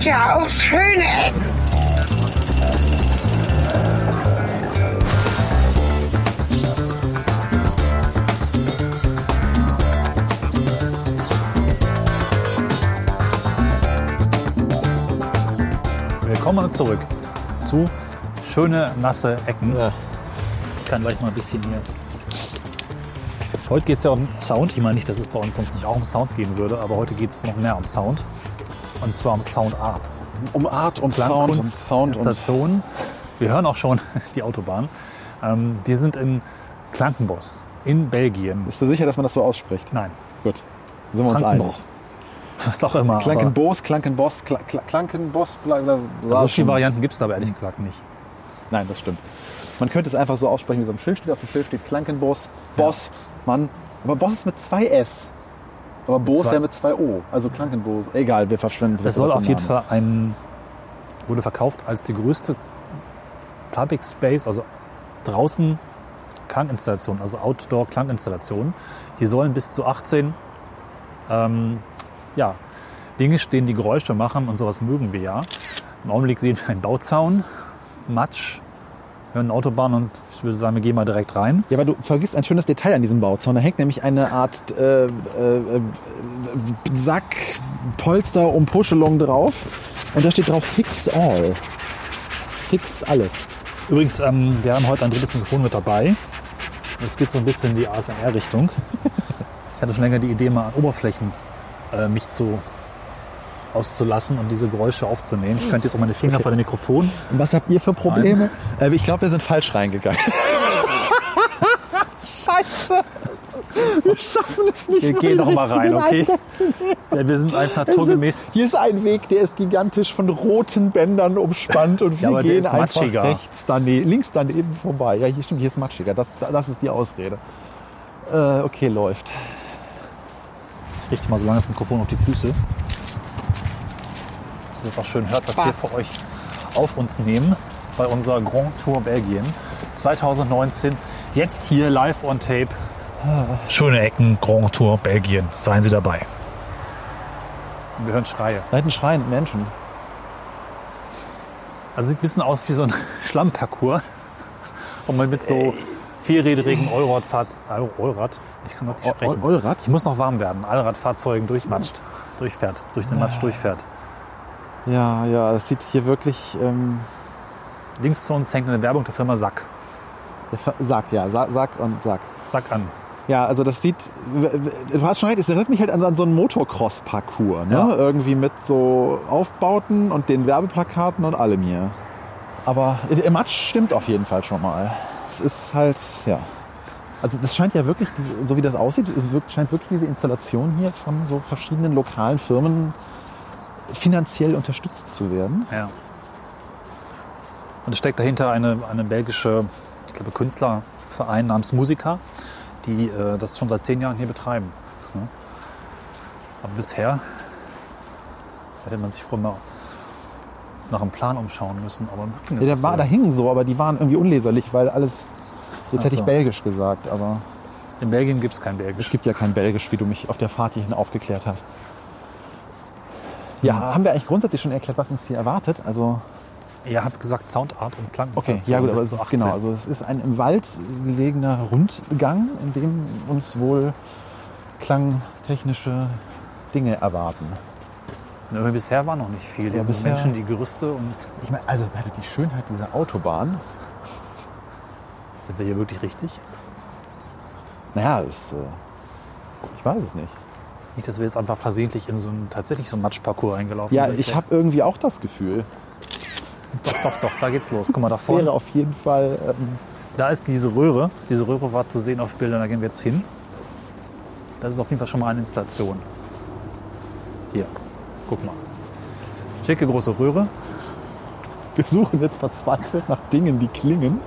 gibt ja auch schöne Ecken. Willkommen zurück zu schöne nasse Ecken. Ich kann gleich mal ein bisschen hier. Heute geht es ja um Sound. Ich meine nicht, dass es bei uns sonst nicht auch um Sound gehen würde, aber heute geht es noch mehr um Sound. Und zwar um Soundart. Um Art, um Sound, Klangkunst, Sound und Installation. Wir hören auch schon die Autobahn. Ähm, wir sind in Klankenbos in Belgien. Bist du sicher, dass man das so ausspricht? Nein, Gut. Sind wir uns einig. Was auch immer. Klankenbos, Klankenboss, Kla Kla Klankenboss, bla bla bla. So viele Varianten gibt es aber ehrlich gesagt nicht. Nein, das stimmt. Man könnte es einfach so aussprechen, wie es am Schild steht. Auf dem Schild steht Klankenboss, Boss, Mann. Aber Boss ist mit zwei S. Aber Boos wäre mit zwei O. Also Klankenboos. Egal, wir verschwenden es. Das soll auf jeden Fall ein, wurde verkauft als die größte Public Space, also draußen Klanginstallation, also Outdoor-Klanginstallation. Hier sollen bis zu 18 ähm, ja, Dinge stehen, die Geräusche machen und sowas mögen wir ja. Im Augenblick sehen wir einen Bauzaun, Matsch, wir hören eine Autobahn und ich würde sagen, wir gehen mal direkt rein. Ja, aber du vergisst ein schönes Detail an diesem Bauzaun. Da hängt nämlich eine Art äh, äh, äh, Sack, Polster, Umpuschelung drauf. Und da steht drauf Fix All. Es fixt alles. Übrigens, ähm, wir haben heute ein drittes Mikrofon mit dabei. Es geht so ein bisschen in die ASMR-Richtung. Ich hatte schon länger die Idee, mal an Oberflächen äh, mich zu auszulassen und diese Geräusche aufzunehmen. Ich könnte jetzt auch meine Finger vor dem Mikrofon. Und was habt ihr für Probleme? Äh, ich glaube, wir sind falsch reingegangen. Scheiße. Wir schaffen es nicht. Wir gehen doch mal rein, okay? Ja, wir sind einfach naturgemäß. Hier ist ein Weg, der ist gigantisch von roten Bändern umspannt und wir Ja, gehen ist einfach matschiger. rechts daneben, links daneben vorbei. Ja, hier stimmt, hier ist matschiger. Das, das ist die Ausrede. Äh, okay, läuft. Ich richte mal so lange das Mikrofon auf die Füße. Dass ihr das auch schön hört, was wir für euch auf uns nehmen bei unserer Grand Tour Belgien 2019. Jetzt hier live on tape. Schöne Ecken, Grand Tour Belgien. Seien Sie dabei. Und wir hören Schreie. Da hinten schreien Menschen. Also sieht ein bisschen aus wie so ein Schlammparcours, wo man mit so vierrädrigen Allradfahrt, Allrad, ich kann noch nicht sprechen. Allrad? Ich muss noch warm werden. Allradfahrzeugen durchmatscht, durchfährt, durch den Matsch durchfährt. Ja, ja, das sieht hier wirklich. Ähm, Links zu uns hängt eine Werbung der Firma Sack. der Sack, ja, Sa- Sack und Sack. Sack an. Ja, also das sieht, du hast schon recht, es erinnert mich halt an, an so einen Motocross-Parcours, ne? Ja. Irgendwie mit so Aufbauten und den Werbeplakaten und allem hier. Aber im Matsch stimmt auf jeden Fall schon mal. Es ist halt, ja. Also das scheint ja wirklich, so wie das aussieht, scheint wirklich diese Installation hier von so verschiedenen lokalen Firmen finanziell unterstützt zu werden. Ja. Und es steckt dahinter eine, eine belgische, ich glaube, Künstlerverein namens Musica, die äh, das schon seit zehn Jahren hier betreiben. Ne? Aber bisher hätte man sich vorher mal nach einem Plan umschauen müssen. Aber Ja, es der war, so. da hingen so, aber die waren irgendwie unleserlich, weil alles, jetzt Ach hätte ich so. belgisch gesagt, aber In Belgien gibt es kein Es Belgisch. gibt ja kein Belgisch, wie du mich auf der Fahrt hierhin aufgeklärt hast. Ja, haben wir eigentlich grundsätzlich schon erklärt, was uns hier erwartet? Also, Ihr habt gesagt Soundart und Klang. okay, ja gut, aber es ist, genau, also es ist ein im Wald gelegener Rundgang, in dem uns wohl klangtechnische Dinge erwarten. Aber bisher war noch nicht viel. Ja, bisher- Menschen, die Gerüste und Ich meine, also die Schönheit dieser Autobahn, sind wir hier wirklich richtig? naja, ist, äh, ich weiß es nicht. Nicht, dass wir jetzt einfach versehentlich in so einen, tatsächlich so einen Matschparcours eingelaufen Ja, sind. ich habe irgendwie auch das Gefühl. Doch, doch, doch, da geht's los. Guck mal, da Das wäre vorne. auf jeden Fall ähm, Da ist diese Röhre. Diese Röhre war zu sehen auf Bildern, da gehen wir jetzt hin. Das ist auf jeden Fall schon mal eine Installation. Hier, guck mal. Schicke große Röhre. Wir suchen jetzt verzweifelt nach Dingen, die klingen.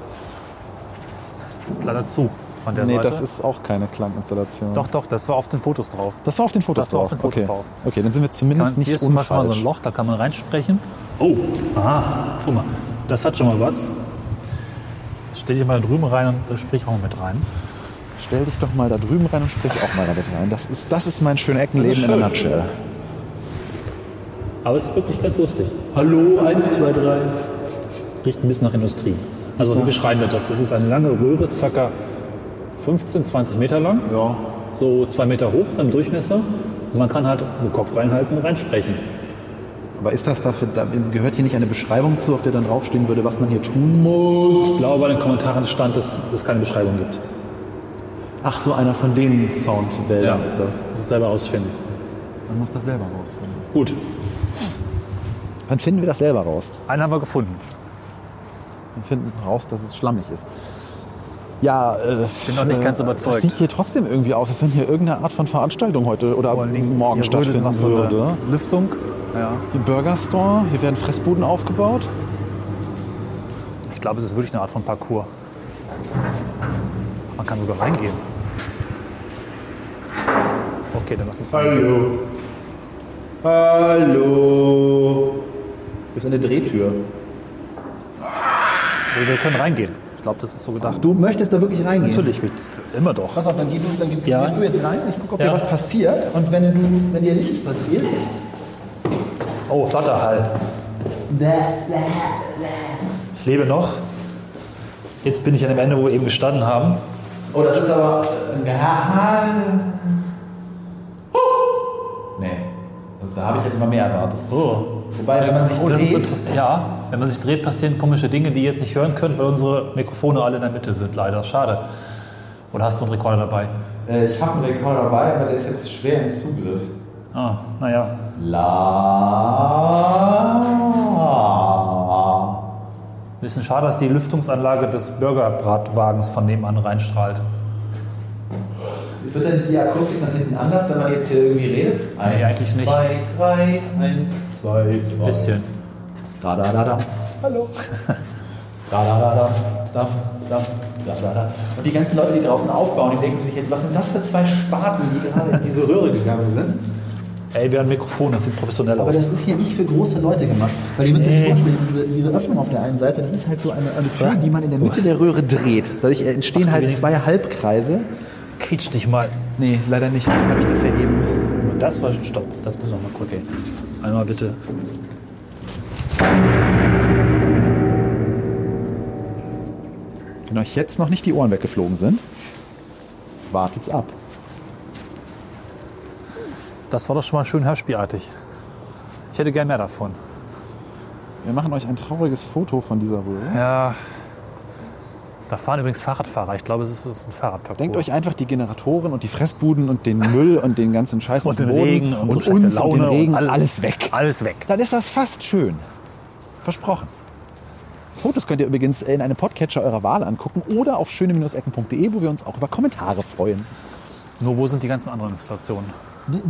Leider zu von der nee, Seite. das ist auch keine Klanginstallation. doch, doch, das war auf den Fotos drauf. Das war auf den Fotos Das war auf drauf. den Fotos okay. drauf. okay, dann sind wir zumindest man, nicht hier ist zum Beispiel mal so unfalsch. ein Loch, da kann man reinsprechen. Oh, aha, guck mal, das hat schon mal was. Stell dich mal da drüben rein und äh, sprich auch mit rein. Stell dich doch mal da drüben rein und sprich auch mal damit rein. Das ist, das ist mein schönes Eckenleben in a nutshell. Aber es ist wirklich ganz lustig. Hallo, 1, 2, 3. Riecht ein bisschen nach Industrie. Also wie beschreiben wir das? Es ist eine lange Röhre, ca. 15, 20 Meter lang, Ja. so zwei Meter hoch im Durchmesser. Und man kann halt den Kopf reinhalten und reinsprechen. Aber ist das dafür, da gehört hier nicht eine Beschreibung zu, auf der dann draufstehen würde, was man hier tun muss? Ich glaube, bei den Kommentaren stand, dass es keine Beschreibung gibt. Ach, so einer von den Soundwäldern Ja. ist das. Muss es selber ausfinden. Man muss das selber rausfinden. Gut, Dann finden wir das selber raus. einen haben wir gefunden. Wir finden raus, dass es schlammig ist. Ja, äh, Bin noch nicht äh, ganz Es überzeugt. sieht hier trotzdem irgendwie aus, als wenn hier irgendeine Art von Veranstaltung heute oder Vor morgen stattfinden noch so eine würde. Lüftung. Ja. Hier Burger Store, hier werden Fressbuden aufgebaut. Ich glaube, es ist wirklich eine Art von Parcours. Man kann sogar reingehen. Okay, dann lass uns reingehen. Hallo. Hier ist eine Drehtür. Wir wir können reingehen. Ich glaube, das ist so gedacht. Du möchtest da wirklich reingehen? Natürlich. Immer doch. Pass auf, dann, geh du, dann geh, Ja. gehst du jetzt rein. Ich gucke, ob Ja. dir was passiert. Und wenn, du, wenn dir nichts passiert, Oh, Flatterhall. Ich lebe noch. Jetzt bin ich an dem Ende, wo wir eben gestanden haben. Oh, das ist aber ein Gehalt. Nee, also da habe ich jetzt mal mehr erwartet. Oh. Wobei, wenn man sich oh, dreht. Ja, wenn man sich dreht, passieren komische Dinge, die ihr jetzt nicht hören könnt, weil unsere Mikrofone alle in der Mitte sind. Leider, schade. Oder hast du einen Rekorder dabei? äh, ich habe einen Rekorder dabei, aber der ist jetzt schwer im Zugriff. Ah, naja. La. Bisschen schade, dass die Lüftungsanlage des Burgerbratwagens von nebenan reinstrahlt. Wird denn die Akustik nach hinten anders, wenn man jetzt hier irgendwie redet? Eins, eigentlich nicht. zwei, drei, eins, zwei, drei. Bisschen. Da, da, da, da. Hallo. Da, da, da, da, da, da. Da, da, da. Und die ganzen Leute, die draußen aufbauen, die denken sich jetzt, was sind das für zwei Spaten, die gerade in diese Röhre gegangen sind? Ey, wir haben Mikrofon, das sieht professionell aus. Aber das ist hier nicht für große Leute gemacht. Weil ihr müsst euch vorstellen, diese, diese, Öffnung auf der einen Seite, das ist halt so eine, eine Tür, die man in der Mitte oh. der Röhre dreht. Dadurch entstehen Ach, halt zwei Halbkreise. Quietsch dich mal. Nee, leider nicht. Habe ich das ja eben. Das war schon Stopp. Das müssen wir mal kurz. Okay. Einmal bitte. Wenn euch jetzt noch nicht die Ohren weggeflogen sind, wartet's ab. Das war doch schon mal schön hörspielartig. Ich hätte gern mehr davon. Wir machen euch ein trauriges Foto von dieser Röhre. Ja. Da fahren übrigens Fahrradfahrer. Ich glaube, es ist ein Fahrradparcours. Denkt euch einfach die Generatoren und die Fressbuden und den Müll und den ganzen Scheiß auf und den Boden Regen und, so uns schlechte und Laune den Regen, und alles, weg. Alles weg. Dann ist das fast schön. Versprochen. Fotos könnt ihr übrigens in einem Podcatcher eurer Wahl angucken oder auf schöne-ecken.de, wo wir uns auch über Kommentare freuen. Nur wo sind die ganzen anderen Installationen?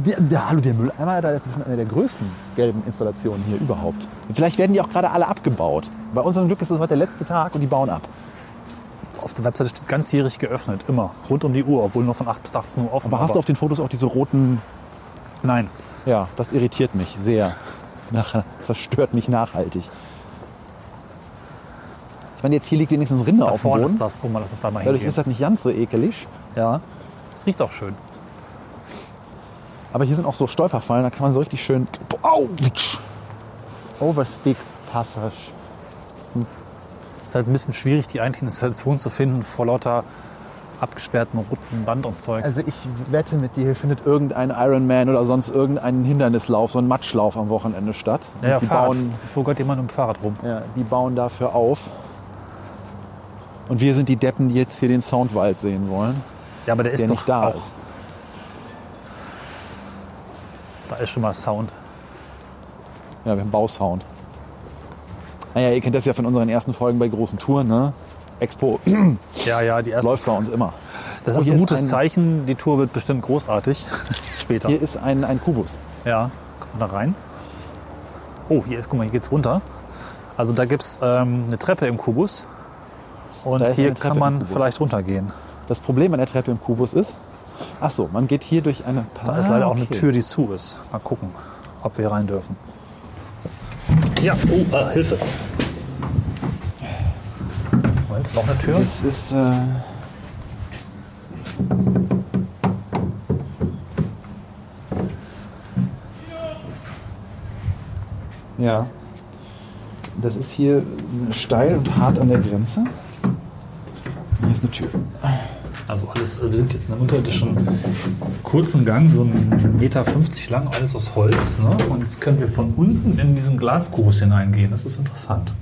Der, der, hallo, der Mülleimer, da ist eine der größten gelben Installationen hier überhaupt. Vielleicht werden die auch gerade alle abgebaut. Bei unserem Glück ist es heute der letzte Tag und die bauen ab. Auf der Webseite steht ganzjährig geöffnet. Immer. Rund um die Uhr, obwohl nur von 8 bis 18 Uhr offen. Aber hast du auf den Fotos auch diese roten... Nein. Ja, das irritiert mich sehr. Nachher verstört mich nachhaltig. Ich meine, jetzt hier liegt wenigstens Rinde Da auf dem vorne Boden. ist das. Guck mal, lass uns da mal Dadurch hingehen. ist das nicht ganz so ekelig. Ja. Es riecht auch schön. Aber hier sind auch so Stolperfallen, da kann man so richtig schön. Autsch! Overstick Passage. Es ist halt ein bisschen schwierig, die eigentliche Installation zu finden vor lauter abgesperrten roten Band und Zeug. Also ich wette mit dir, hier findet irgendein Ironman oder sonst irgendein Hindernislauf, so ein Matschlauf am Wochenende statt. Ja, ja, die, Fahrrad. bauen, Wo geht jemand dem Fahrrad rum? ja, die bauen dafür auf. Und wir sind die Deppen, die jetzt hier den Soundwald sehen wollen. Ja, aber der ist Der doch nicht da auch. ist. Da ist schon mal Sound. Ja, wir haben Bausound. Naja, ihr kennt das ja von unseren ersten Folgen bei großen Touren, ne? Expo Ja, ja, die erste. läuft bei uns immer. Das Oh, ist ein ist gutes ein- Zeichen. Die Tour wird bestimmt großartig. Später. Hier ist ein, ein Kubus. Ja, kommt da rein. Oh, hier ist, guck mal, hier geht's runter. Also da gibt's ähm, eine Treppe im Kubus. Und hier kann man vielleicht runtergehen. Das Problem an der Treppe im Kubus ist, ach so, man geht hier durch eine... Da ist leider auch eine okay. Tür, die zu ist. Mal gucken, ob wir rein dürfen. Ja, oh, äh, Hilfe. Moment, noch eine Tür. Das ist... Äh, Ja. Das ist hier steil und hart an der Grenze. Hier ist eine Tür. Also alles, wir sind jetzt in einem unterirdischen kurzen Gang, so ein Meter 50 lang, alles aus Holz. Ne? Und jetzt können wir von unten in diesen Glaskubus hineingehen. Das ist interessant.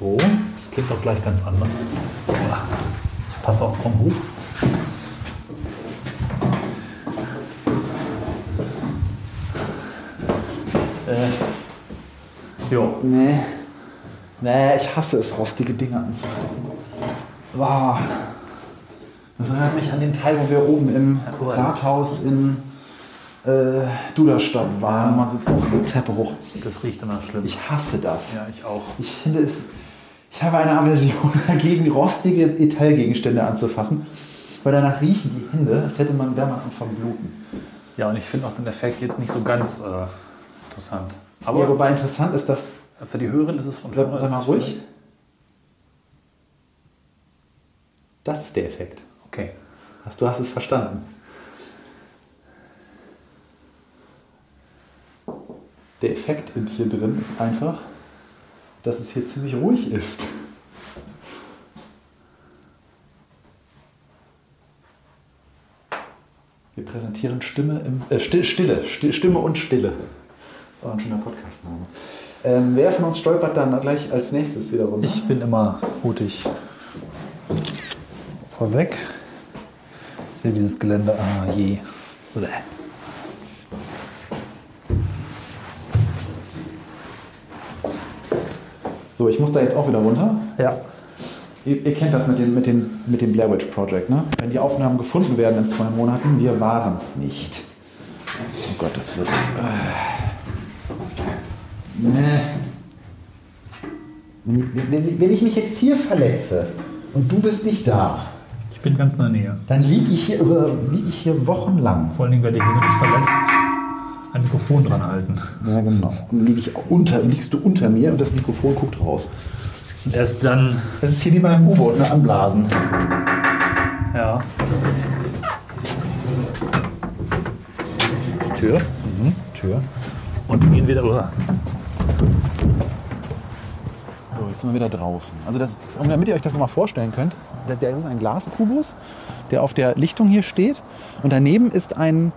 So, das klingt auch gleich ganz anders. Ich passe auch, komm hoch. Äh, jo. Nee. Nee, ich hasse es, rostige Dinge anzufassen. Boah. Das erinnert mich an den Teil, wo wir oben im Oh, Rathaus in äh, Duderstadt waren. Man sitzt auf der Treppe hoch. Das riecht immer schlimm. Ich hasse das. ja, ich auch. Ich finde es. Ich habe eine Aversion dagegen, rostige Metallgegenstände anzufassen, weil danach riechen die Hände, als hätte man, wäre man am Verbluten. Ja, und ich finde auch den Effekt jetzt nicht so ganz äh, interessant. Aber Aber wobei interessant ist, dass. für die Hörerin ist es von Sag, mal ruhig. Das ist der Effekt. Hast- Du hast es verstanden. Der Effekt in hier drin ist einfach, dass es hier ziemlich ruhig ist. Wir präsentieren Stimme im, äh, Stille, Stille, Sti- Stimme und Stille. Das ist auch ein schöner Podcastname. Ähm, wer von uns stolpert dann gleich als nächstes wieder runter? Ich bin immer mutig. Vorweg. Jetzt hier dieses Gelände. Ah je. Bleh. So, ich muss da jetzt auch wieder runter. Ja. Ihr, ihr kennt das mit dem, mit, dem, mit dem Blair Witch Project, ne? Wenn die Aufnahmen gefunden werden in zwei Monaten, wir waren es nicht. Oh Gott, das wird. Äh, ne. Wenn, ich mich jetzt hier verletze und du bist nicht da, bin ganz in der Nähe. dann liege ich, hier über- lieg ich hier wochenlang. Vor allen Dingen werde ich, wenn du dich verletzt, ein Mikrofon dran halten. Ja, genau. Dann lieg ich unter, liegst du unter mir und das Mikrofon guckt raus. Und erst dann, Das ist hier wie beim U-Boot, ne? Anblasen. ja. Tür. Mhm. Tür. Und wir gehen wieder. Oh. Sind wir wieder draußen. Also das, und damit ihr euch das nochmal vorstellen könnt, der ist ein Glaskubus, der auf der Lichtung hier steht. Und daneben ist ein,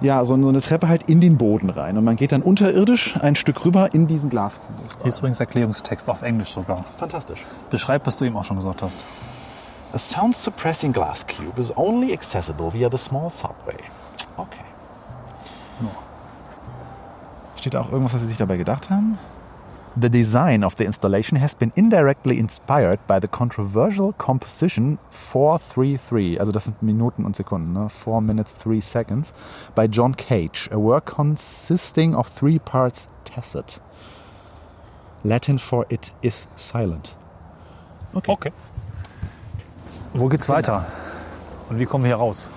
ja, so eine Treppe halt in den Boden rein. Und man geht dann unterirdisch ein Stück rüber in diesen Glaskubus. Hier ist übrigens Erklärungstext auf Englisch sogar. Fantastisch. Beschreib, was du eben auch schon gesagt hast. A sound-suppressing glass cube is only accessible via the small subway. Okay. Steht da auch irgendwas, was Sie sich dabei gedacht haben? The design of the installation has been indirectly inspired by the controversial composition 433, also das sind Minuten und Sekunden, ne? 4 minutes 3 seconds, by John Cage, a work consisting of three parts tacit. Latin for it is silent. Okay. Wo geht's weiter? Und wie kommen wir hier raus?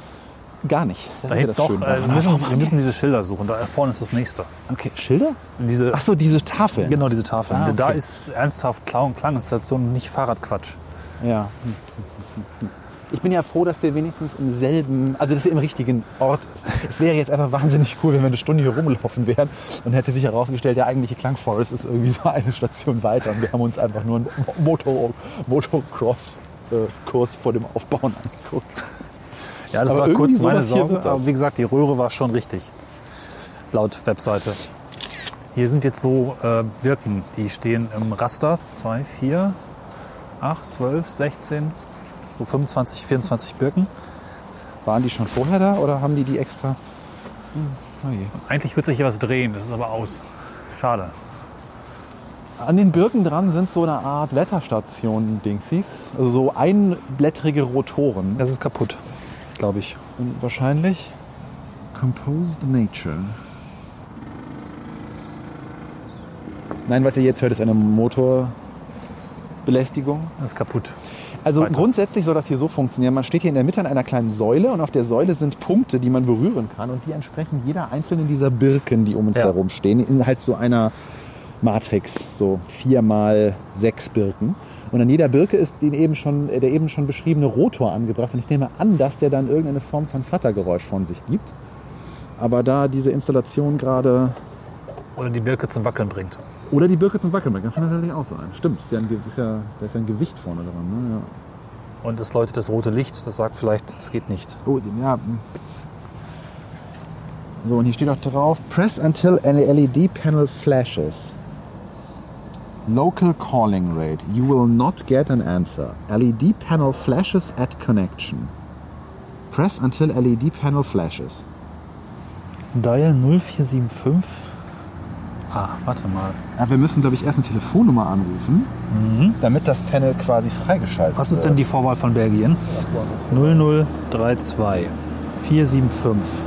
Gar nicht. Das Da ist ja das doch, Schöne äh, wir, müssen, wir müssen diese Schilder suchen. Da vorne ist das nächste. Okay, Schilder? Diese, Ach so, diese Tafel. genau, diese Tafel. Ah, Da okay. ist ernsthaft Klau- und Klanginstation, nicht Fahrradquatsch. Ja. Ich bin ja froh, dass wir wenigstens im selben, also dass wir im richtigen Ort ist. Es wäre jetzt einfach wahnsinnig cool, wenn wir eine Stunde hier rumlaufen wären und hätte sich herausgestellt, der eigentliche Klangforest ist irgendwie so eine Station weiter und wir haben uns einfach nur einen Motocross-Kurs vor dem Aufbauen angeguckt. Ja, das Aber war kurz meine Sorge. Aber wie gesagt, die Röhre war schon richtig. Laut Webseite. Hier sind jetzt so äh, Birken, die stehen im Raster. 2, 4, 8, 12, 16, so 25, 24 Birken. Waren die schon vorher da oder haben die die extra? Hm, oh. Eigentlich wird sich hier was drehen, das ist aber aus. Schade. An den Birken dran sind so eine Art Wetterstationen, Dingsies. Also so einblättrige Rotoren. Das ist kaputt, glaube ich. Und wahrscheinlich Composed Nature. Nein, was ihr jetzt hört, ist eine Motorbelästigung. Das ist kaputt. Also Weiter. grundsätzlich soll das hier so funktionieren. Man steht hier in der Mitte an einer kleinen Säule und auf der Säule sind Punkte, die man berühren kann und die entsprechen jeder einzelnen dieser Birken, die um uns Ja. herum stehen, in halt so einer Matrix, so vier mal sechs Birken. Und an jeder Birke ist den eben schon, äh, der eben schon beschriebene Rotor angebracht. Und ich nehme an, dass der dann irgendeine Form von Flattergeräusch von sich gibt. Aber da diese Installation gerade Oder die Birke zum Wackeln bringt. Oder die Birke zum Wackeln bringt. Das kann natürlich auch sein. Stimmt, ist ja ein, ist ja, da ist ja ein Gewicht vorne dran. Ne? Ja. Und es läutet das rote Licht, das sagt vielleicht, es geht nicht. Oh, ja. So, und hier steht auch drauf: Press until an LED panel flashes. Local calling rate. You will not get an answer. LED panel flashes at connection. Press until LED panel flashes. Dial 0475. Ah, warte mal. Ja, wir müssen, glaube ich, erst eine Telefonnummer anrufen, damit das Panel quasi freigeschaltet Was ist wird. denn die Vorwahl von Belgien? 0032 475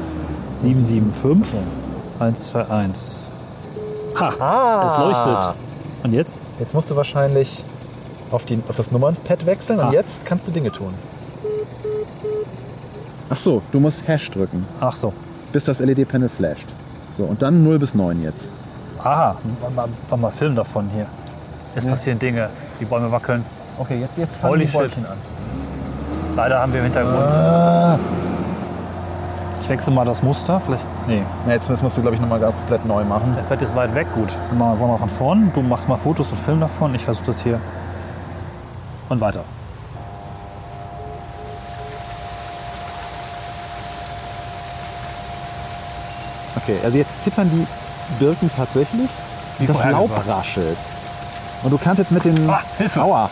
775 121. Ha, Ah. es leuchtet. Und jetzt? Jetzt musst du wahrscheinlich auf, die, auf das Nummernpad wechseln und Ah. jetzt kannst du Dinge tun. Ach so, du musst Hash drücken, Ach so. bis das LED-Panel flasht. So, und dann 0 bis 9 jetzt. Aha, mal, mal, mal Film davon hier. Es passieren Dinge, die Bäume wackeln. Okay, jetzt, jetzt fangen die Bäumchen an. Leider haben wir im Hintergrund. Ah. Ich wechsle mal das Muster. Vielleicht. Nee, Na, jetzt musst du, glaube ich, nochmal komplett neu machen. der Fett ist weit weg. Gut. Dann machen wir es nochmal von vorn. Du machst mal Fotos und Film davon. Ich versuche das hier. Und weiter. Okay, also jetzt zittern die Birken tatsächlich. Wie das Laub vorhergesagt. raschelt. Und du kannst jetzt mit den... Ah, Hilfe. Aua.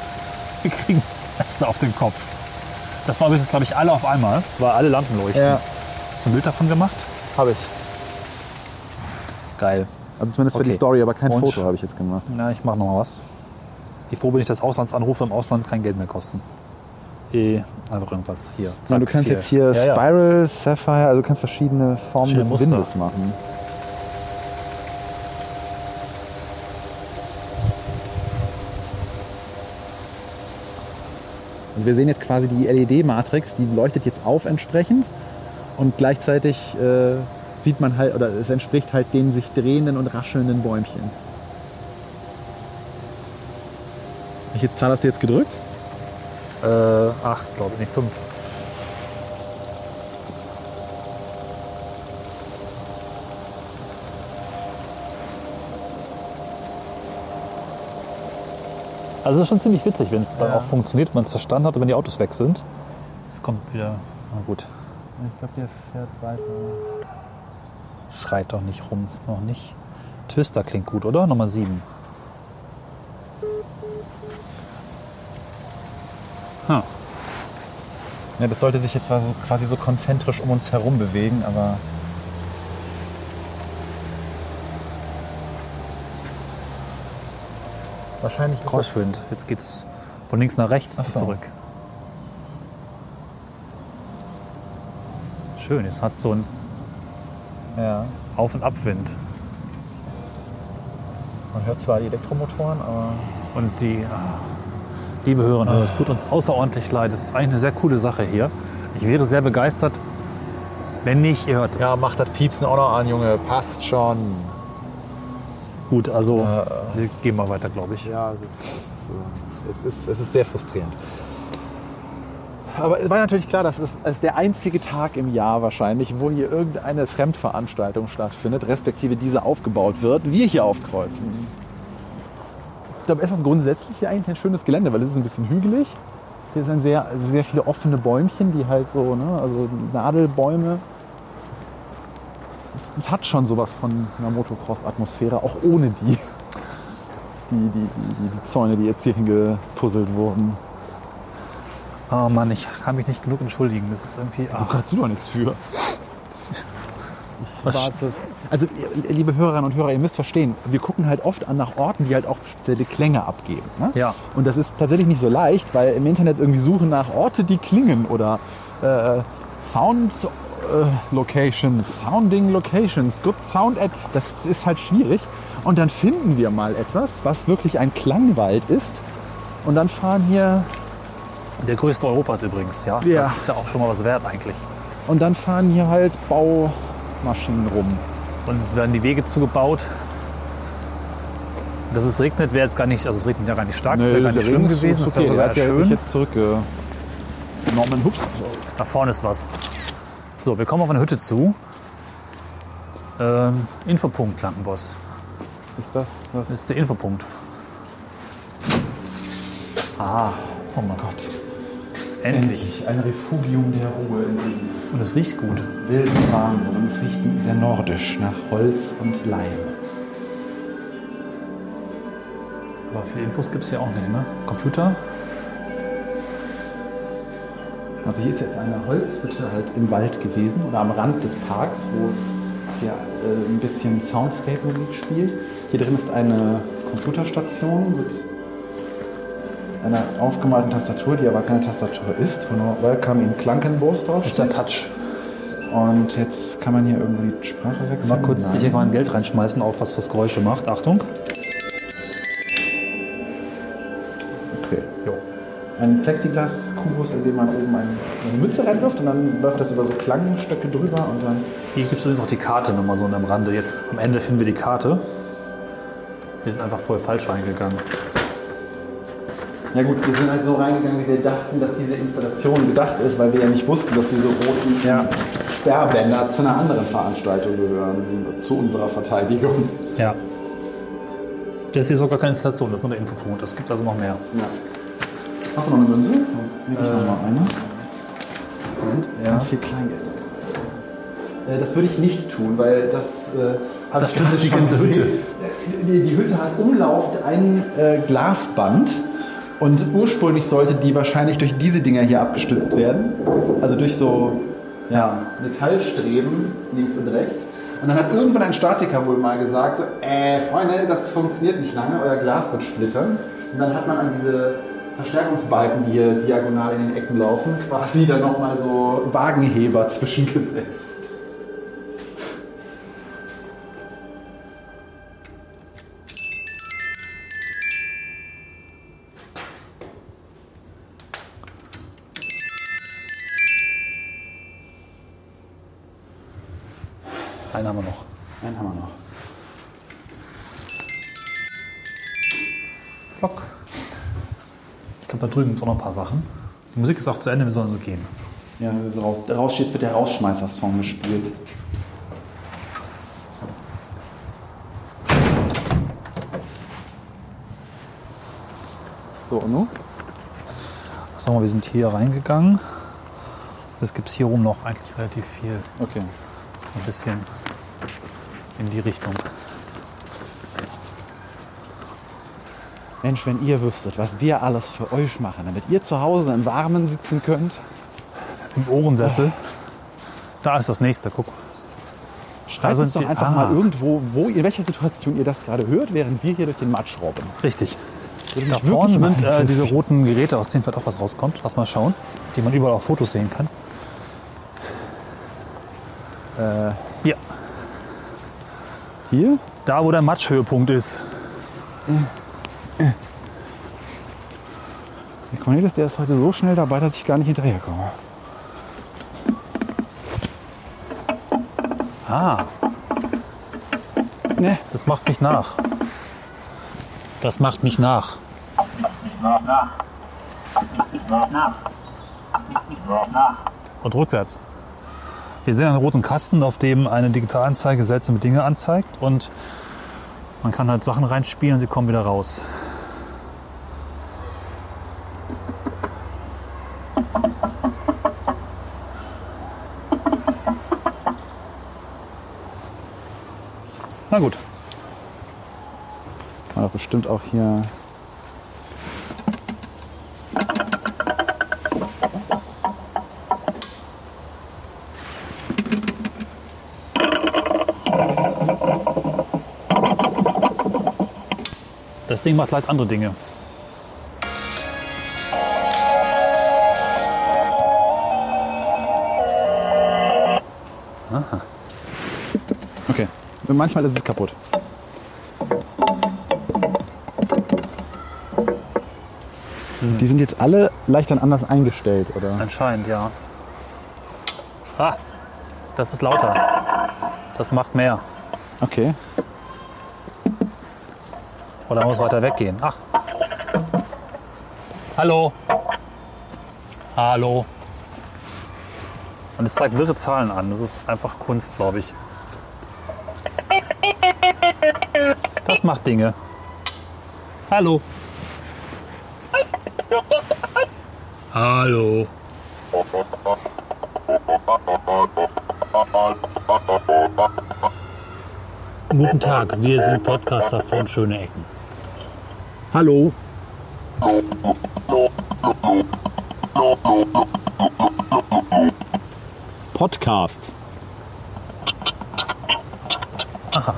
Wir kriegen Äste auf den Kopf. Das war übrigens, glaube ich, alle auf einmal, weil alle Lampen leuchten. Ja, Hast du ein Bild davon gemacht? habe ich. Geil. Also zumindest für die Okay. Story, aber kein Und? Foto habe ich jetzt gemacht. Na, ich mache noch mal was. Wie froh bin ich, dass Auslandsanrufe im Ausland kein Geld mehr kosten. Eh, einfach irgendwas. Hier. Ja, zack, du kannst vier. jetzt hier Ja, ja. Spiral, Sapphire, also du kannst verschiedene Formen Verschiedene des Muster. Windes machen. Also wir sehen jetzt quasi die LED-Matrix, die leuchtet jetzt auf entsprechend und gleichzeitig äh, sieht man halt, oder es entspricht halt den sich drehenden und raschelnden Bäumchen. Welche Zahl hast du jetzt gedrückt? Äh, acht, glaube ich, nicht fünf. Also es ist schon ziemlich witzig, wenn es dann Ja. auch funktioniert, man es verstanden hat und wenn die Autos weg sind. Es kommt wieder. Na gut. Ich glaube, der fährt weiter. Schreit doch nicht rum, ist noch nicht. Twister klingt gut, oder? Nummer sieben. Hm. Ja, das sollte sich jetzt zwar so, quasi so konzentrisch um uns herum bewegen, aber. Wahrscheinlich Crosswind. Jetzt geht's von links nach rechts so. zurück. Schön, es hat so einen ja. Auf- und Abwind. Man hört zwar die Elektromotoren, aber. Und die, ah, liebe Hörerinnen und Hörer, es tut uns außerordentlich leid. Es ist eigentlich eine sehr coole Sache hier. Ich wäre sehr begeistert, wenn nicht, ihr hört es. Ja, mach das Piepsen auch noch an, Junge. Passt schon. Gut, also wir gehen mal weiter, glaube ich. Ja, es ist, äh, es ist, es ist sehr frustrierend. Aber es war natürlich klar, das ist, es ist der einzige Tag im Jahr wahrscheinlich, wo hier irgendeine Fremdveranstaltung stattfindet, respektive diese aufgebaut wird. Wir hier aufkreuzen. Ich glaube, ist grundsätzlich hier eigentlich ein schönes Gelände, weil es ist ein bisschen hügelig. Hier sind sehr, sehr viele offene Bäumchen, die halt so, ne, also Nadelbäume. Es, es hat schon sowas von einer Motocross-Atmosphäre, auch ohne die, die, die, die, die Zäune, die jetzt hier hingepuzzelt wurden. Oh Mann, ich kann mich nicht genug entschuldigen. Das ist irgendwie. Da Ah, kannst du doch nichts für. was, Also, liebe Hörerinnen und Hörer, ihr müsst verstehen, wir gucken halt oft an nach Orten, die halt auch spezielle Klänge abgeben. Ne? Ja. Und das ist tatsächlich nicht so leicht, weil im Internet irgendwie suchen nach Orte, die klingen oder äh, Sound äh, Locations, Sounding Locations, Good Sound at. Das ist halt schwierig. Und dann finden wir mal etwas, was wirklich ein Klangwald ist. Und dann fahren hier der größte Europas übrigens, ja. Ja. Das ist ja auch schon mal was wert eigentlich. und dann fahren hier halt Baumaschinen rum. Und werden die Wege zugebaut. Dass es regnet, wäre jetzt gar nicht, also es regnet ja gar nicht stark, das wäre gar nicht schlimm gewesen, das wäre sogar der hat sich schön. jetzt zurückgenommen. Hups. Da vorne ist was. So, wir kommen auf eine Hütte zu. Ähm, Infopunkt Klankenboss. Ist das das? Das ist der Infopunkt. Ah, oh mein Gott. Endlich. Ein Refugium der Ruhe in Siegen. Und es riecht gut. Wilden Wahnsinn. Und es riecht sehr nordisch nach Holz und Leim. Aber viele Infos gibt es ja auch nicht, ne? Computer? Also hier ist jetzt eine Holzhütte halt im Wald gewesen oder am Rand des Parks, wo es hier äh, ein bisschen Soundscape-Musik spielt. Hier drin ist eine Computerstation mit einer aufgemalten Tastatur, die aber keine Tastatur ist, wo nur Welcome in Klankenbos drauf Das ist steht. Touch. Und jetzt kann man hier irgendwie die Sprache wechseln. Mal kurz Nein. hier mal ein Geld reinschmeißen auf was, was Geräusche macht. Achtung. Okay. Jo. Ein Plexiglas-Kubus, in dem man oben eine, eine Mütze reinwirft und dann läuft das über so Klangstöcke drüber und dann Hier gibt es übrigens auch die Karte nochmal so am Rande. Jetzt am Ende finden wir die Karte. Wir sind einfach voll falsch reingegangen. Ja gut, wir sind halt so reingegangen, wie wir dachten, dass diese Installation gedacht ist, weil wir ja nicht wussten, dass diese roten Ja. Sperrbänder zu einer anderen Veranstaltung gehören, zu unserer Verteidigung. Ja. Das ist hier sogar keine Installation, das ist nur der Infopunkt. Es gibt also noch mehr. Ja. Hast du noch eine Münze? Nehme ich noch mal eine. Und Ja. ganz viel Kleingeld. Äh, Das würde ich nicht tun, weil das äh, Das stützt die ganze. Hütte. Äh, Die, die Hütte hat umlauft ein äh, Glasband und ursprünglich sollte die wahrscheinlich durch diese Dinger hier abgestützt werden. Also durch so ja, Metallstreben links und rechts. Und dann hat irgendwann ein Statiker wohl mal gesagt, so, äh, Freunde, das funktioniert nicht lange, euer Glas wird splittern. Und dann hat man an diese Verstärkungsbalken, die hier diagonal in den Ecken laufen, quasi dann nochmal so Wagenheber zwischengesetzt. Auch noch ein paar Sachen. Die Musik ist auch zu Ende, wir sollen so gehen. Ja, so raus, raus steht, wird der Rausschmeißer-Song gespielt. So, und nun? Sagen wir, wir sind hier reingegangen. Es gibt hier oben noch eigentlich relativ viel. Okay. So ein bisschen in die Richtung. Mensch, wenn ihr wüsstet, was wir alles für euch machen, damit ihr zu Hause im Warmen sitzen könnt. Im Ohrensessel. Da ist das nächste, guck. Schreibt uns doch einfach ah. mal irgendwo, wo, in welcher Situation ihr das gerade hört, während wir hier durch den Matsch robben. Richtig. Da vorne sind äh, diese roten Geräte, aus denen vielleicht auch was rauskommt. Lass mal schauen. Die man überall auf Fotos sehen kann. Äh, Hier, hier? da wo der Matschhöhepunkt ist. Der Cornelis, der ist heute so schnell dabei, dass ich gar nicht hinterherkomme. Ah, Ne, das macht mich nach. Das macht mich nach. Und rückwärts. Wir sehen einen roten Kasten, auf dem eine Digitalanzeige seltsame Dinge anzeigt und man kann halt Sachen reinspielen und sie kommen wieder raus. Na gut. kann doch bestimmt auch hier. Ding macht leicht andere Dinge. Okay. Manchmal ist es kaputt. Die sind jetzt alle leicht dann anders eingestellt, oder? Anscheinend, ja. Ah, das ist lauter. Das macht mehr. Okay. Oder muss weiter weggehen. Ach. Hallo. Hallo. Und es zeigt wirre Zahlen an. Das ist einfach Kunst, glaube ich. Das macht Dinge. Hallo. Hallo. Guten Tag, wir sind Podcaster von Schöne Ecken. Hallo. Podcast. Aha.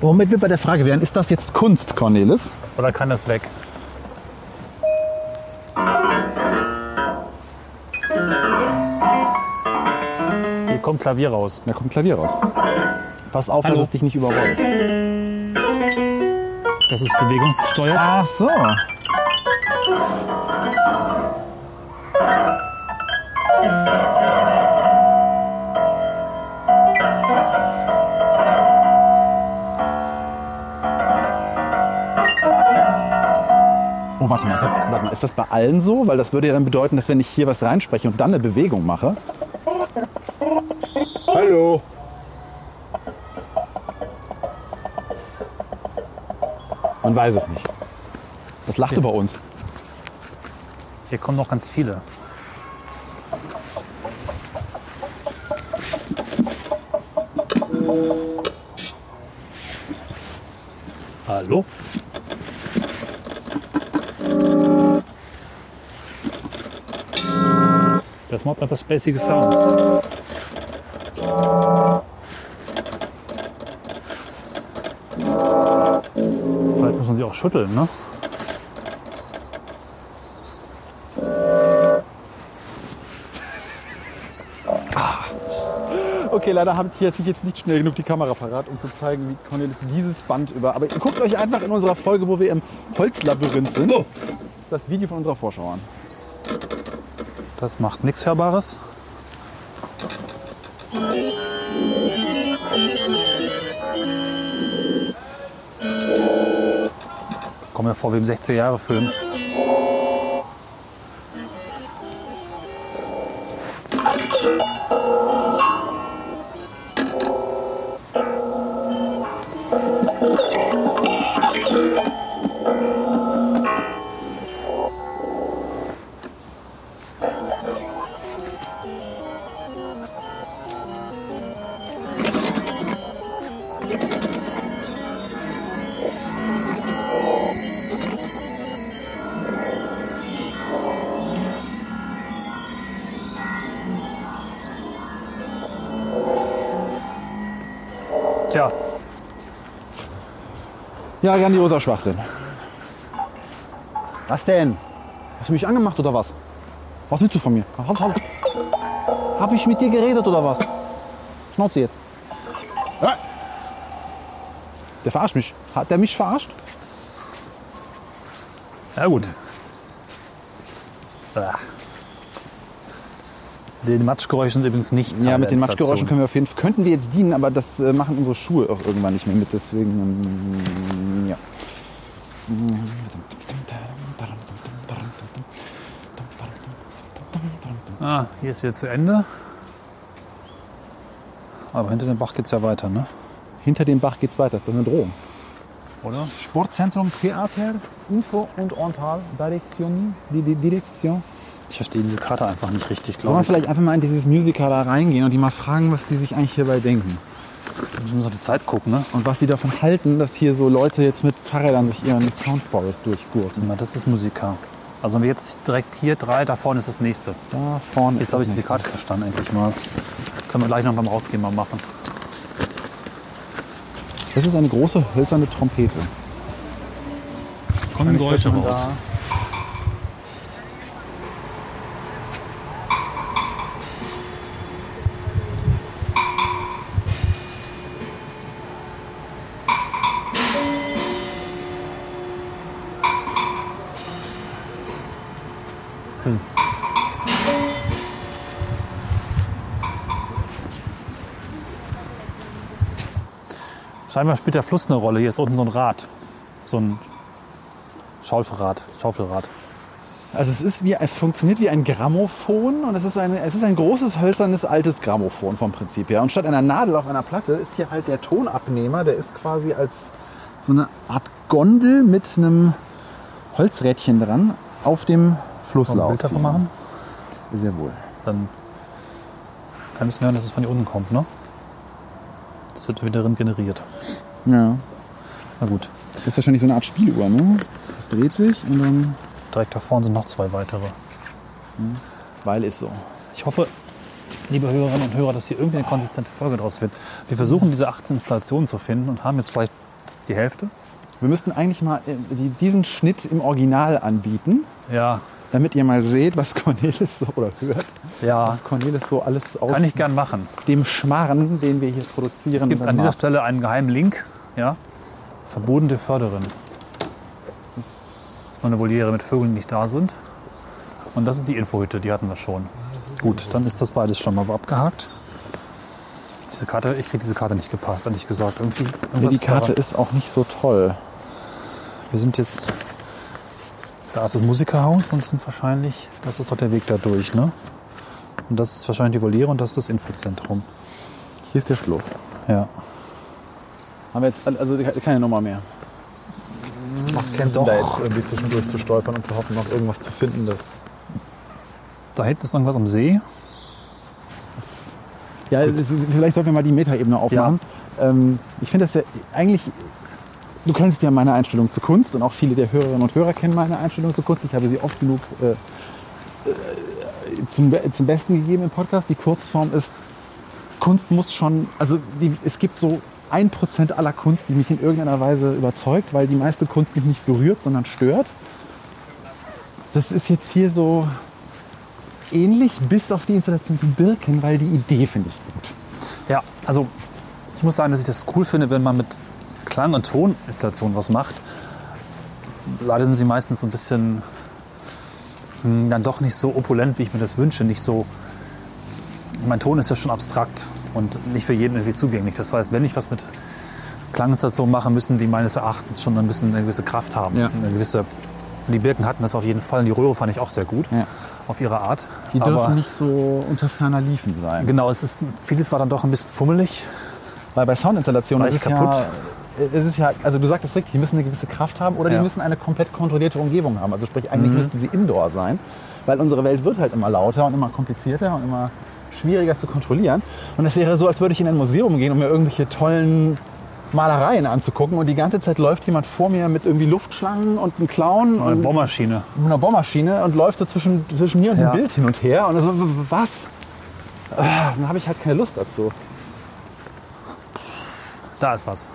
Womit wir bei der Frage wären, ist das jetzt Kunst, Cornelis? Oder kann das weg? Kommt Klavier raus. Da kommt Klavier raus. Pass auf, Hallo. dass es dich nicht überrollt. Das ist bewegungsgesteuert. Ach so. Oh, warte mal, warte mal. Ist das bei allen so? Weil das würde ja dann bedeuten, dass wenn ich hier was reinspreche und dann eine Bewegung mache. Hallo. Man weiß es nicht. Das lachte bei uns. Hier kommen noch ganz viele. Hallo? Das macht etwas spacige Sounds. Schütteln, ne? Okay, leider habe ich jetzt nicht schnell genug die Kamera parat, um zu zeigen, wie Cornelis dieses Band über. Aber guckt euch einfach in unserer Folge, wo wir im Holzlabyrinth sind, das Video von unserer Vorschau an. Das macht nichts Hörbares. Kommt mir vor wie im Ja, grandioser Schwachsinn. Was denn? Hast du mich angemacht oder was? Was willst du von mir? Hab, hab, hab ich mit dir geredet oder was? Schnauze jetzt. Ja. Der verarscht mich. Hat der mich verarscht? ja gut. Ah. Die Matschgeräusche sind übrigens nicht Ja, mit den Matschgeräuschen können wir auf jeden Fall, könnten wir jetzt dienen, aber das äh, machen unsere Schuhe auch irgendwann nicht mehr mit. Deswegen, ähm, ja. Ah, hier ist wieder zu Ende. Aber hinter dem Bach geht es ja weiter, ne? Hinter dem Bach geht's weiter. Ist das eine Drohung? Oder? Sportzentrum Theater, Info und Ental, Direktion, die, die Direktion. Ich verstehe diese Karte einfach nicht richtig, Soll glaube man ich. vielleicht einfach mal in dieses Musical da reingehen und die mal fragen, was die sich eigentlich hierbei denken? Ich muss auf die Zeit gucken, ne? Und was sie davon halten, dass hier so Leute jetzt mit Fahrrädern durch ihren Soundforest durchgurken. Na, das ist Musiker. Also wenn wir jetzt direkt hier drei, da vorne ist das nächste. Da vorne Jetzt ist habe ich die. Karte verstanden, endlich mal. Können wir gleich noch beim Rausgehen mal machen. Das ist eine große hölzerne Trompete. Kommen Geräusche raus. Scheinbar spielt der Fluss eine Rolle. Hier ist unten so ein Rad. So ein Schaufelrad. Schaufelrad. Also es ist wie, es funktioniert wie ein Grammophon und es ist ein, es ist ein großes hölzernes altes Grammophon vom Prinzip her. Und statt einer Nadel auf einer Platte ist hier halt der Tonabnehmer, der ist quasi als so eine Art Gondel mit einem Holzrädchen dran auf dem Flusslauf. ein Bild davon machen? Sehr wohl. Dann kann ich hören, dass es von hier unten kommt, ne? Das wird wieder drin generiert. Ja. Na gut. Das ist wahrscheinlich so eine Art Spieluhr, ne? Das dreht sich und dann, Direkt da vorne sind noch zwei weitere. weil ist so. Ich hoffe, liebe Hörerinnen und Hörer, dass hier irgendwie eine konsistente Folge draus wird. Wir versuchen diese 18 Installationen zu finden und haben jetzt vielleicht die Hälfte. Wir müssten eigentlich mal äh, die- diesen Schnitt im Original anbieten, Ja, damit ihr mal seht, was Cornelis so oder hört, ja, was Cornelis so alles aus kann ich gern machen. dem Schmarren, den wir hier produzieren. Es gibt an dieser macht. Stelle einen geheimen Link. Ja, verbotene Förderin. Das ist noch eine Voliere mit Vögeln, die nicht da sind. Und das ist die Infohütte, die hatten wir schon. Gut, dann ist das beides schon mal abgehakt. Diese Karte, ich kriege diese Karte nicht gepasst, ehrlich gesagt. Irgendwie, die Karte daran- ist auch nicht so toll. Wir sind jetzt. Da ist das Musikerhaus und sind wahrscheinlich. Das ist doch der Weg da durch, ne? Und das ist wahrscheinlich die Voliere und das ist das Infozentrum. Hier ist der Schluss. Ja. Haben wir jetzt also keine Nummer mehr. Macht keinen Sinn, da jetzt irgendwie zwischendurch zu stolpern und zu hoffen, noch irgendwas zu finden, das. Da hinten ist irgendwas am See. Ja, vielleicht sollten wir mal die Metaebene aufmachen. Ähm, ich finde das ja eigentlich. Du kennst ja meine Einstellung zur Kunst und auch viele der Hörerinnen und Hörer kennen meine Einstellung zur Kunst. Ich habe sie oft genug äh, äh, zum, zum Besten gegeben im Podcast. Die Kurzform ist, Kunst muss schon, also die, es gibt so ein Prozent aller Kunst, die mich in irgendeiner Weise überzeugt, weil die meiste Kunst mich nicht berührt, sondern stört. Das ist jetzt hier so ähnlich, bis auf die Installation die Birken, weil die Idee finde ich gut. Ja, also ich muss sagen, dass ich das cool finde, wenn man mit Klang- und Toninstallationen was macht. Leider sind sie meistens so ein bisschen hm, dann doch nicht so opulent, wie ich mir das wünsche. Nicht so. Mein Ton ist ja schon abstrakt und nicht für jeden irgendwie zugänglich. Das heißt, wenn ich was mit Klanginstallationen mache, müssen die meines Erachtens schon ein bisschen eine gewisse Kraft haben. Ja. Eine gewisse. Die Birken hatten das auf jeden Fall. Und die Röhre fand ich auch sehr gut. Ja. Auf ihre Art. Die Aber dürfen nicht so unter ferner Liefen sein. genau, es ist, vieles war dann doch ein bisschen fummelig. Weil bei Soundinstallationen ist es kaputt? ja, es ist ja, also du sagst es richtig, die müssen eine gewisse Kraft haben oder Ja. die müssen eine komplett kontrollierte Umgebung haben. Also sprich, eigentlich Mhm. müssten sie Indoor sein, weil unsere Welt wird halt immer lauter und immer komplizierter und immer schwieriger zu kontrollieren. Und es wäre so, als würde ich in ein Museum gehen, um mir irgendwelche tollen Malereien anzugucken und die ganze Zeit läuft jemand vor mir mit irgendwie Luftschlangen und einem Clown Eine und Bohrmaschine. mit einer Bohrmaschine und läuft so zwischen, zwischen mir und Ja. dem Bild hin und her und so, was? Ah, Dann habe ich halt keine Lust dazu. Da ist was.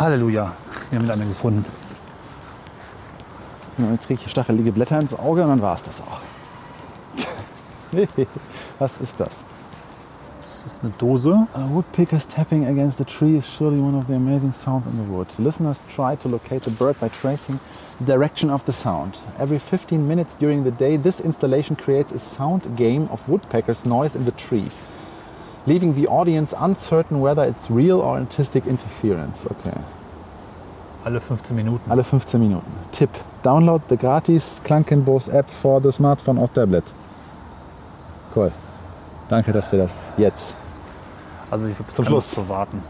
Halleluja. Wir haben einen gefunden. Ja, Jetzt kriege ich stachelige Blätter ins Auge und dann war es das auch. Was ist das? Das ist eine Dose. A woodpecker's tapping against the tree is surely one of the amazing sounds in the wood. Listeners try to locate the bird by tracing the direction of the sound. Every 15 minutes during the day, this installation creates a sound game of woodpecker's noise in the trees, leaving the audience uncertain whether it's real or artistic interference. Okay. Alle 15 Minuten. Alle 15 Minuten. Tipp: Download the gratis Klankenbos App for the smartphone or tablet. Cool. Danke, dass wir das jetzt Also ich Zum Schluss. zu warten.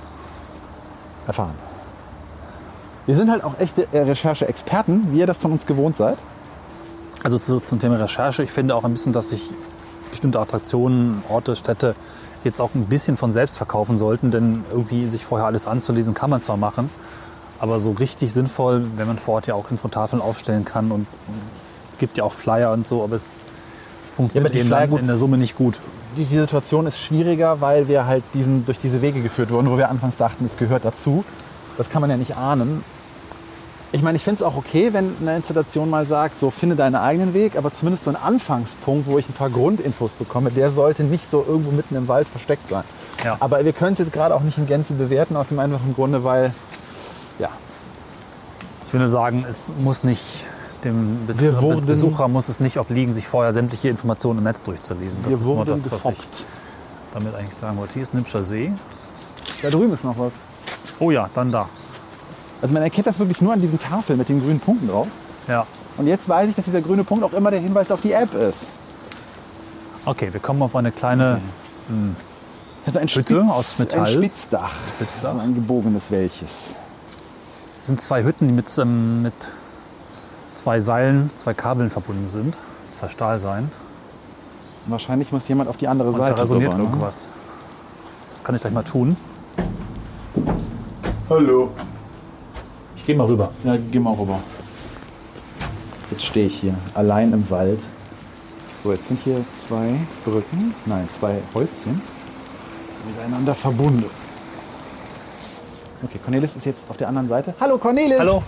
erfahren. Wir sind halt auch echte äh, Recherche-Experten, wie ihr das von uns gewohnt seid. Also zu, zum Thema Recherche. Ich finde auch ein bisschen, dass sich bestimmte Attraktionen, Orte, Städte jetzt auch ein bisschen von selbst verkaufen sollten. Denn irgendwie sich vorher alles anzulesen, kann man zwar machen. Aber so richtig sinnvoll, wenn man vor Ort ja auch Infotafeln aufstellen kann. Und es gibt ja auch Flyer und so, aber es funktioniert dann gut- in der Summe nicht gut. Die, die Situation ist schwieriger, weil wir halt diesen, durch diese Wege geführt wurden, wo wir anfangs dachten, es gehört dazu. Das kann man ja nicht ahnen. Ich meine, ich finde es auch okay, wenn eine Installation mal sagt, so finde deinen eigenen Weg, aber zumindest so ein Anfangspunkt, wo ich ein paar Grundinfos bekomme, der sollte nicht so irgendwo mitten im Wald versteckt sein. Ja. Aber wir können es jetzt gerade auch nicht in Gänze bewerten, aus dem einfachen Grunde, weil, ja, Ich würde sagen, es muss nicht dem Be Wir wurden- Besucher muss es nicht obliegen, sich vorher sämtliche Informationen im Netz durchzulesen. Das ist nur das, was ich damit eigentlich sagen wollte. Hier ist ein hübscher See. Da drüben ist noch was. Oh ja, dann da. Also man erkennt das wirklich nur an diesen Tafeln mit den grünen Punkten drauf. Ja. Und jetzt weiß ich, dass dieser grüne Punkt auch immer der Hinweis auf die App ist. Okay, wir kommen auf eine kleine. Also ein, Hütte aus Metall. ein Spitzdach. Spitzdach. So ein gebogenes welches. Das sind zwei Hütten, die mit, ähm, mit zwei Seilen, zwei Kabeln verbunden sind. Zwei Stahlseilen. Wahrscheinlich muss jemand auf die andere Und da Seite resoniert rüber, ne? irgendwas. Das kann ich gleich mal tun. Hallo. Gehe mal rüber. Ja, geh mal rüber. Jetzt stehe ich hier, allein im Wald. So, jetzt sind hier zwei Brücken, nein, zwei Häuschen miteinander verbunden. Okay, Cornelis ist jetzt auf der anderen Seite. Hallo Cornelis! Hallo.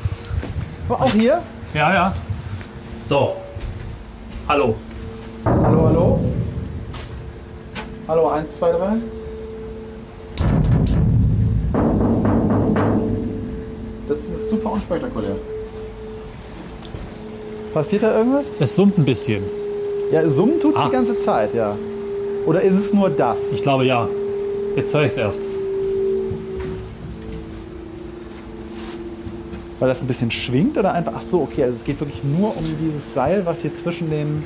Oh, auch hier? Ja, ja. So. Hallo. Hallo, hallo? Hallo, eins, zwei, drei. Das ist super unspektakulär. Passiert da irgendwas? Es summt ein bisschen. Ja, summen tut Ah. die ganze Zeit, ja. Oder ist es nur das? Ich glaube ja. Jetzt höre ich es erst. Weil das ein bisschen schwingt oder einfach. Ach so, okay, also es geht wirklich nur um dieses Seil, was hier zwischen den.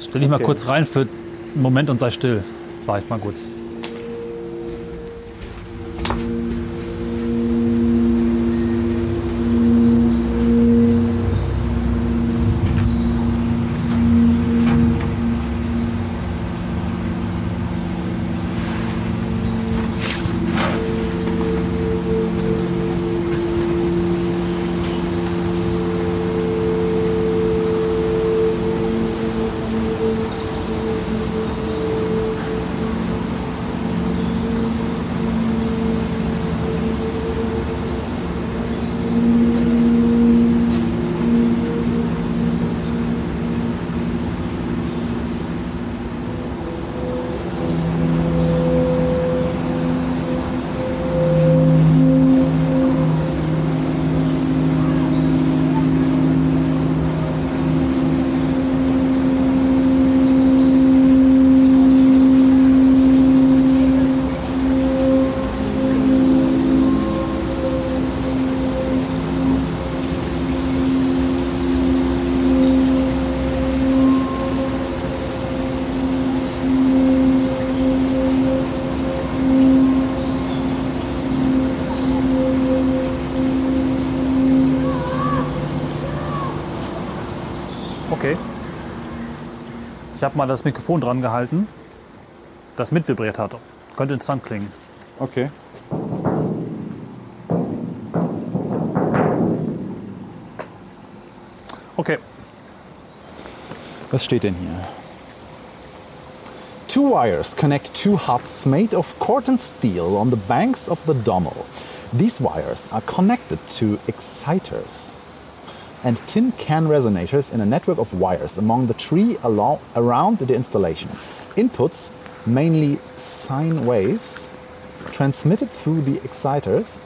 Stell dich mal Okay. kurz rein für einen Moment und sei still. War ich mal kurz. Ich habe mal das Mikrofon dran gehalten, das mitvibriert hat. Könnte interessant klingen. Okay. Okay. Was steht denn hier? Two wires connect two huts made of corten steel on the banks of the Dommel. These wires are connected to exciters and tin can resonators in a network of wires among the tree alo- around the installation. Inputs, mainly sine waves, transmitted through the exciters,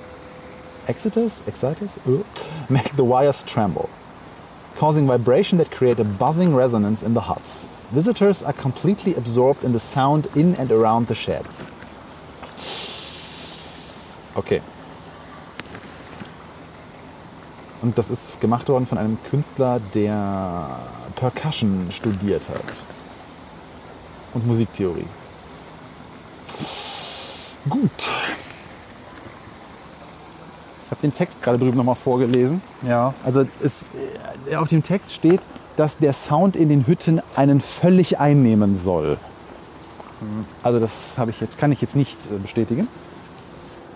exciters, exciters, Uh, make the wires tremble causing vibration that create a buzzing resonance in the huts. Visitors are completely absorbed in the sound in and around the sheds. Okay. Und das ist gemacht worden von einem Künstler, der Percussion studiert hat. Und Musiktheorie. Gut. Ich habe den Text gerade drüben nochmal vorgelesen. Ja. Also es, äh, auf dem Text steht, dass der Sound in den Hütten einen völlig einnehmen soll. Also das habe ich jetzt, kann ich jetzt nicht äh, bestätigen.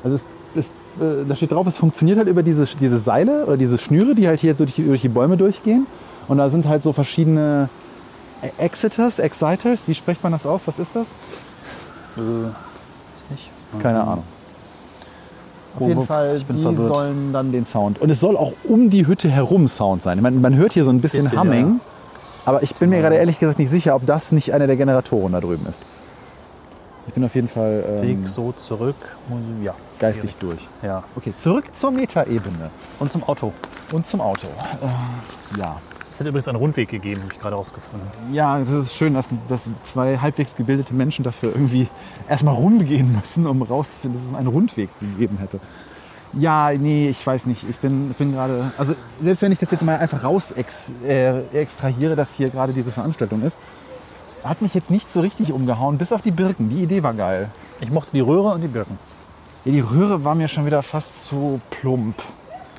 Also es, da steht drauf, es funktioniert halt über diese, diese Seile oder diese Schnüre, die halt hier so durch, durch die Bäume durchgehen. Und da sind halt so verschiedene E- Exiters, Exciters. Wie spricht man das aus? Was ist das? Äh, ist nicht. Keine Ahnung. Auf jeden wo- Fall, ich bin die verwirrt. sollen dann den Sound. Und es soll auch um die Hütte herum Sound sein. Man, man hört hier so ein bisschen, Bisschen, Humming. ja. Aber ich bin mir gerade ehrlich gesagt nicht sicher, ob das nicht einer der Generatoren da drüben ist. Ich bin auf jeden Fall ähm, Weg so zurück. Ja. geistig durch. Ja. Okay, zurück zur Metaebene Und zum Auto. und zum Auto. Äh, ja. Es hätte übrigens einen Rundweg gegeben, habe ich gerade rausgefunden. Ja, das ist schön, dass, dass zwei halbwegs gebildete Menschen dafür irgendwie erstmal rumgehen müssen, um rauszufinden, dass es einen Rundweg gegeben hätte. Ja, nee, ich weiß nicht. Ich bin, bin gerade. Also, selbst wenn ich das jetzt mal einfach raus ex, äh, extrahiere, dass hier gerade diese Veranstaltung ist, hat mich jetzt nicht so richtig umgehauen, bis auf die Birken. Die Idee war geil. Ich mochte die Röhre und die Birken. Ja, die Röhre war mir schon wieder fast zu plump.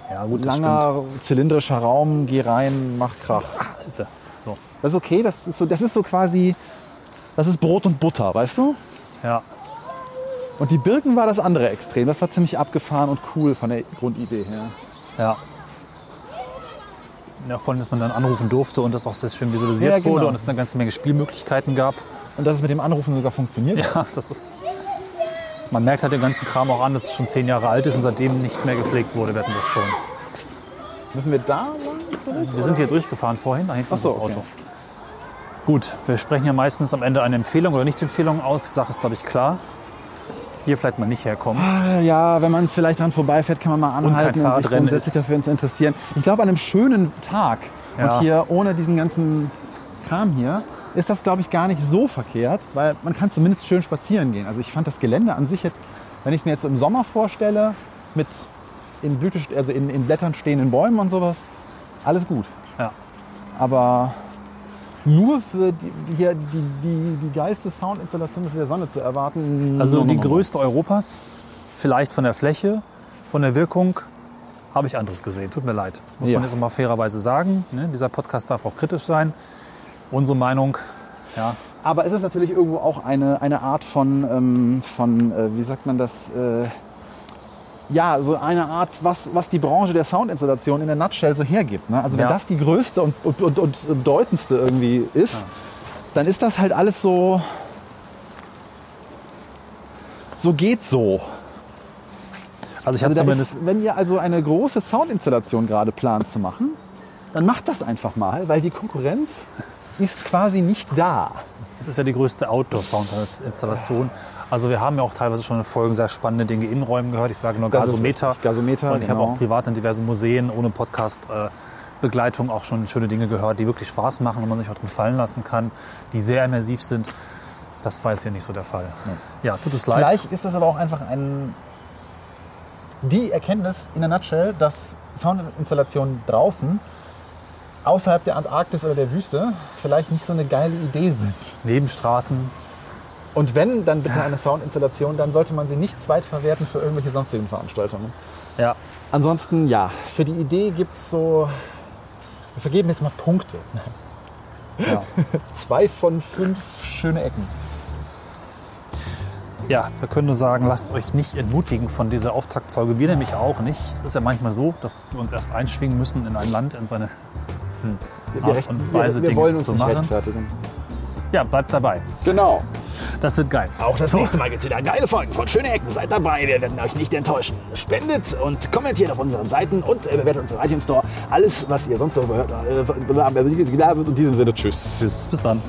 Ja, gut, Langer, zylindrischer Raum, geh rein, mach Krach. stimmt. So, Das ist okay, das ist so, das ist so quasi, das ist Brot und Butter, weißt du? ja. Und die Birken war das andere Extrem. Das war ziemlich abgefahren und cool von der Grundidee her. Ja. Allem, dass man dann anrufen durfte und das auch sehr schön visualisiert Ja, genau. wurde und es eine ganze Menge Spielmöglichkeiten gab. Und dass es mit dem Anrufen sogar funktioniert. Ja, das ist. Man merkt halt den ganzen Kram auch an, dass es schon zehn Jahre alt ist und seitdem nicht mehr gepflegt wurde. Wir hatten das schon. Müssen wir da lang? Wir sind hier durchgefahren vorhin, da hinten Ach so, ist das Auto. okay. Gut, wir sprechen ja meistens am Ende eine Empfehlung oder Nicht-Empfehlung aus. Die Sache ist, glaube ich, klar. Hier vielleicht mal nicht herkommen. Ja, wenn man vielleicht dran vorbeifährt, kann man mal anhalten und, sich Fahrradrennen grundsätzlich ist- dafür interessieren. Ich glaube, an einem schönen Tag Ja. und hier ohne diesen ganzen Kram hier, ist das, glaube ich, gar nicht so verkehrt, weil man kann zumindest schön spazieren gehen. Also ich fand das Gelände an sich jetzt, wenn ich es mir jetzt im Sommer vorstelle, mit in, Blüte, also in, in Blättern stehenden Bäumen und sowas, alles gut. Ja. Aber nur für die, hier die, die, die geilste Soundinstallation mit der Sonne zu erwarten. Also die größte Europas, vielleicht von der Fläche, von der Wirkung habe ich anderes gesehen. Tut mir leid. Muss Ja. man jetzt auch mal fairerweise sagen. Ne? Dieser Podcast darf auch kritisch sein. Unsere Meinung, ja, Aber es ist natürlich irgendwo auch eine, eine Art von, ähm, von äh, wie sagt man das, äh, ja, so eine Art, was, was die Branche der Soundinstallation in der Nutshell so hergibt. Ne? Also wenn Ja. das die größte und, und, und, und bedeutendste irgendwie ist, dann ist das halt alles so, so geht so. also ich habe Also zumindest ist, wenn ihr also eine große Soundinstallation gerade plant zu machen, dann macht das einfach mal, weil die Konkurrenz ist quasi nicht da. Es ist ja die größte Outdoor-Sound-Installation. Also wir haben ja auch teilweise schon in Folgen sehr spannende Dinge in Räumen gehört. Ich sage nur Gasometer. Gasometer, Und ich habe genau. auch privat in diversen Museen ohne Podcast-Begleitung auch schon schöne Dinge gehört, die wirklich Spaß machen und man sich auch drin fallen lassen kann, die sehr immersiv sind. Das war jetzt hier nicht so der Fall. Ja, tut es leid. Vielleicht ist das aber auch einfach ein, die Erkenntnis in der Nutshell, dass Soundinstallationen draußen außerhalb der Antarktis oder der Wüste vielleicht nicht so eine geile Idee sind. Nebenstraßen. Und wenn, dann bitte eine Soundinstallation, dann sollte man sie nicht zweitverwerten für irgendwelche sonstigen Veranstaltungen. Ja, Ansonsten, ja, für die Idee gibt es so, wir vergeben jetzt mal Punkte. ja. Zwei von fünf schöne Ecken. Ja, wir können nur sagen, lasst euch nicht entmutigen von dieser Auftaktfolge. Wir nämlich auch nicht. Es ist ja manchmal so, dass wir uns erst einschwingen müssen in ein Land, in seine Wir, Art recht- und Weise, wir, wir Dinge wollen uns zu machen. Ja, bleibt dabei. Genau. Das wird geil. Auch das nächste Mal gibt es wieder geile Folgen von Schöne Ecken. Seid dabei, wir werden euch nicht enttäuschen. Spendet und kommentiert auf unseren Seiten und äh, bewertet unseren iTunes Store. Alles, was ihr sonst so gehört habt. Äh, in diesem Sinne, tschüss. Tschüss, bis dann.